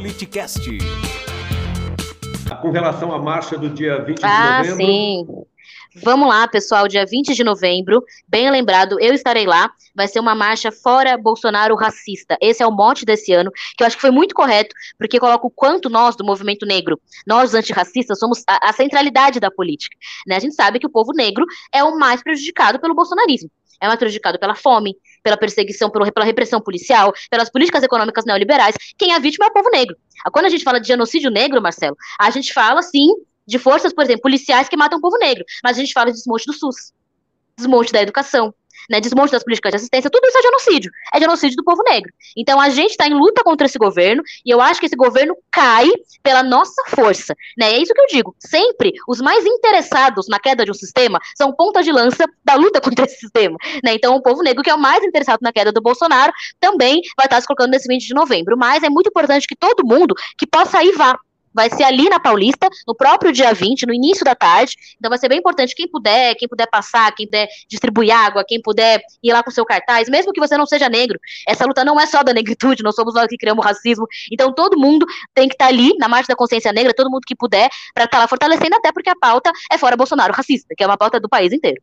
Politicast. Com relação à marcha do dia 20 de Ah, novembro. sim. Vamos lá, pessoal, dia 20 de novembro, bem lembrado, eu estarei lá. Vai ser uma marcha fora Bolsonaro racista. Esse é o mote desse ano, que eu acho que foi muito correto, porque coloca o quanto nós, do movimento negro, nós, os antirracistas, somos a, a centralidade da política. Né? A gente sabe que o povo negro é o mais prejudicado pelo bolsonarismo. É mais prejudicado pela fome, pela perseguição, pela repressão policial, pelas políticas econômicas neoliberais. Quem é vítima é o povo negro. Quando a gente fala de genocídio negro, Marcelo, a gente fala, sim, de forças, por exemplo, policiais que matam o povo negro. Mas a gente fala de desmonte do SUS, desmonte da educação, né, desmonte das políticas de assistência, tudo isso é genocídio. É genocídio do povo negro. Então a gente está em luta contra esse governo e eu acho que esse governo cai pela nossa força. Né? É isso que eu digo. Sempre os mais interessados na queda de um sistema são ponta de lança da luta contra esse sistema. Né? Então o povo negro, que é o mais interessado na queda do Bolsonaro, também vai estar se colocando nesse 20 de novembro. Mas é muito importante que todo mundo que possa ir vá. Vai ser ali na Paulista, no próprio dia 20, no início da tarde. Então vai ser bem importante quem puder, quem puder passar, quem puder distribuir água, quem puder ir lá com seu cartaz, mesmo que você não seja negro. Essa luta não é só da negritude, não somos nós que criamos racismo. Então todo mundo tem que estar ali na Marcha da Consciência Negra, todo mundo que puder, para estar lá fortalecendo, até porque a pauta é fora Bolsonaro racista, que é uma pauta do país inteiro.